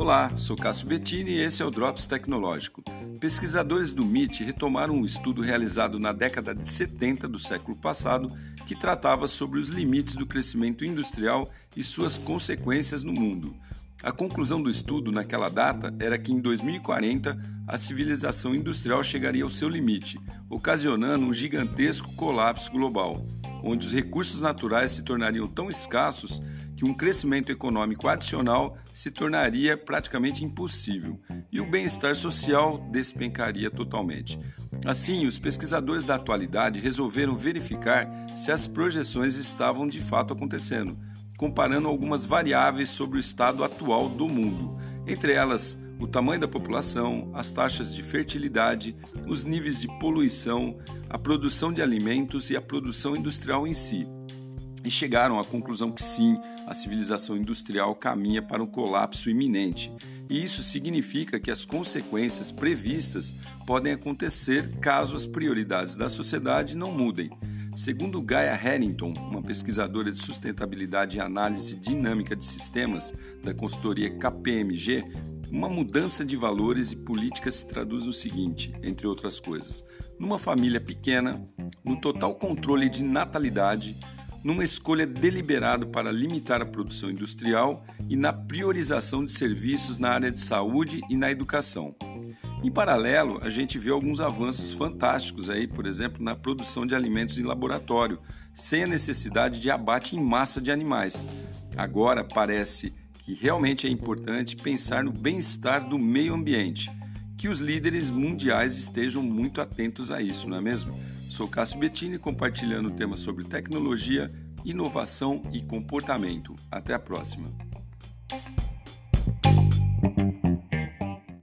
Olá, sou Cássio Bettini e esse é o Drops Tecnológico. Pesquisadores do MIT retomaram um estudo realizado na década de 70 do século passado que tratava sobre os limites do crescimento industrial e suas consequências no mundo. A conclusão do estudo naquela data era que em 2040 a civilização industrial chegaria ao seu limite, ocasionando um gigantesco colapso global, onde os recursos naturais se tornariam tão escassos que um crescimento econômico adicional se tornaria praticamente impossível e o bem-estar social despencaria totalmente. Assim, os pesquisadores da atualidade resolveram verificar se as projeções estavam de fato acontecendo, comparando algumas variáveis sobre o estado atual do mundo, entre elas o tamanho da população, as taxas de fertilidade, os níveis de poluição, a produção de alimentos e a produção industrial em si e chegaram à conclusão que sim, a civilização industrial caminha para um colapso iminente. E isso significa que as consequências previstas podem acontecer caso as prioridades da sociedade não mudem. Segundo Gaia Harrington, uma pesquisadora de sustentabilidade e análise dinâmica de sistemas da consultoria KPMG, uma mudança de valores e políticas se traduz no seguinte, entre outras coisas: numa família pequena, no total controle de natalidade, numa escolha deliberada para limitar a produção industrial e na priorização de serviços na área de saúde e na educação. Em paralelo, a gente vê alguns avanços fantásticos aí, por exemplo, na produção de alimentos em laboratório, sem a necessidade de abate em massa de animais. Agora parece que realmente é importante pensar no bem-estar do meio ambiente, que os líderes mundiais estejam muito atentos a isso, não é mesmo? Sou Cássio Bettini compartilhando temas sobre tecnologia, inovação e comportamento. Até a próxima.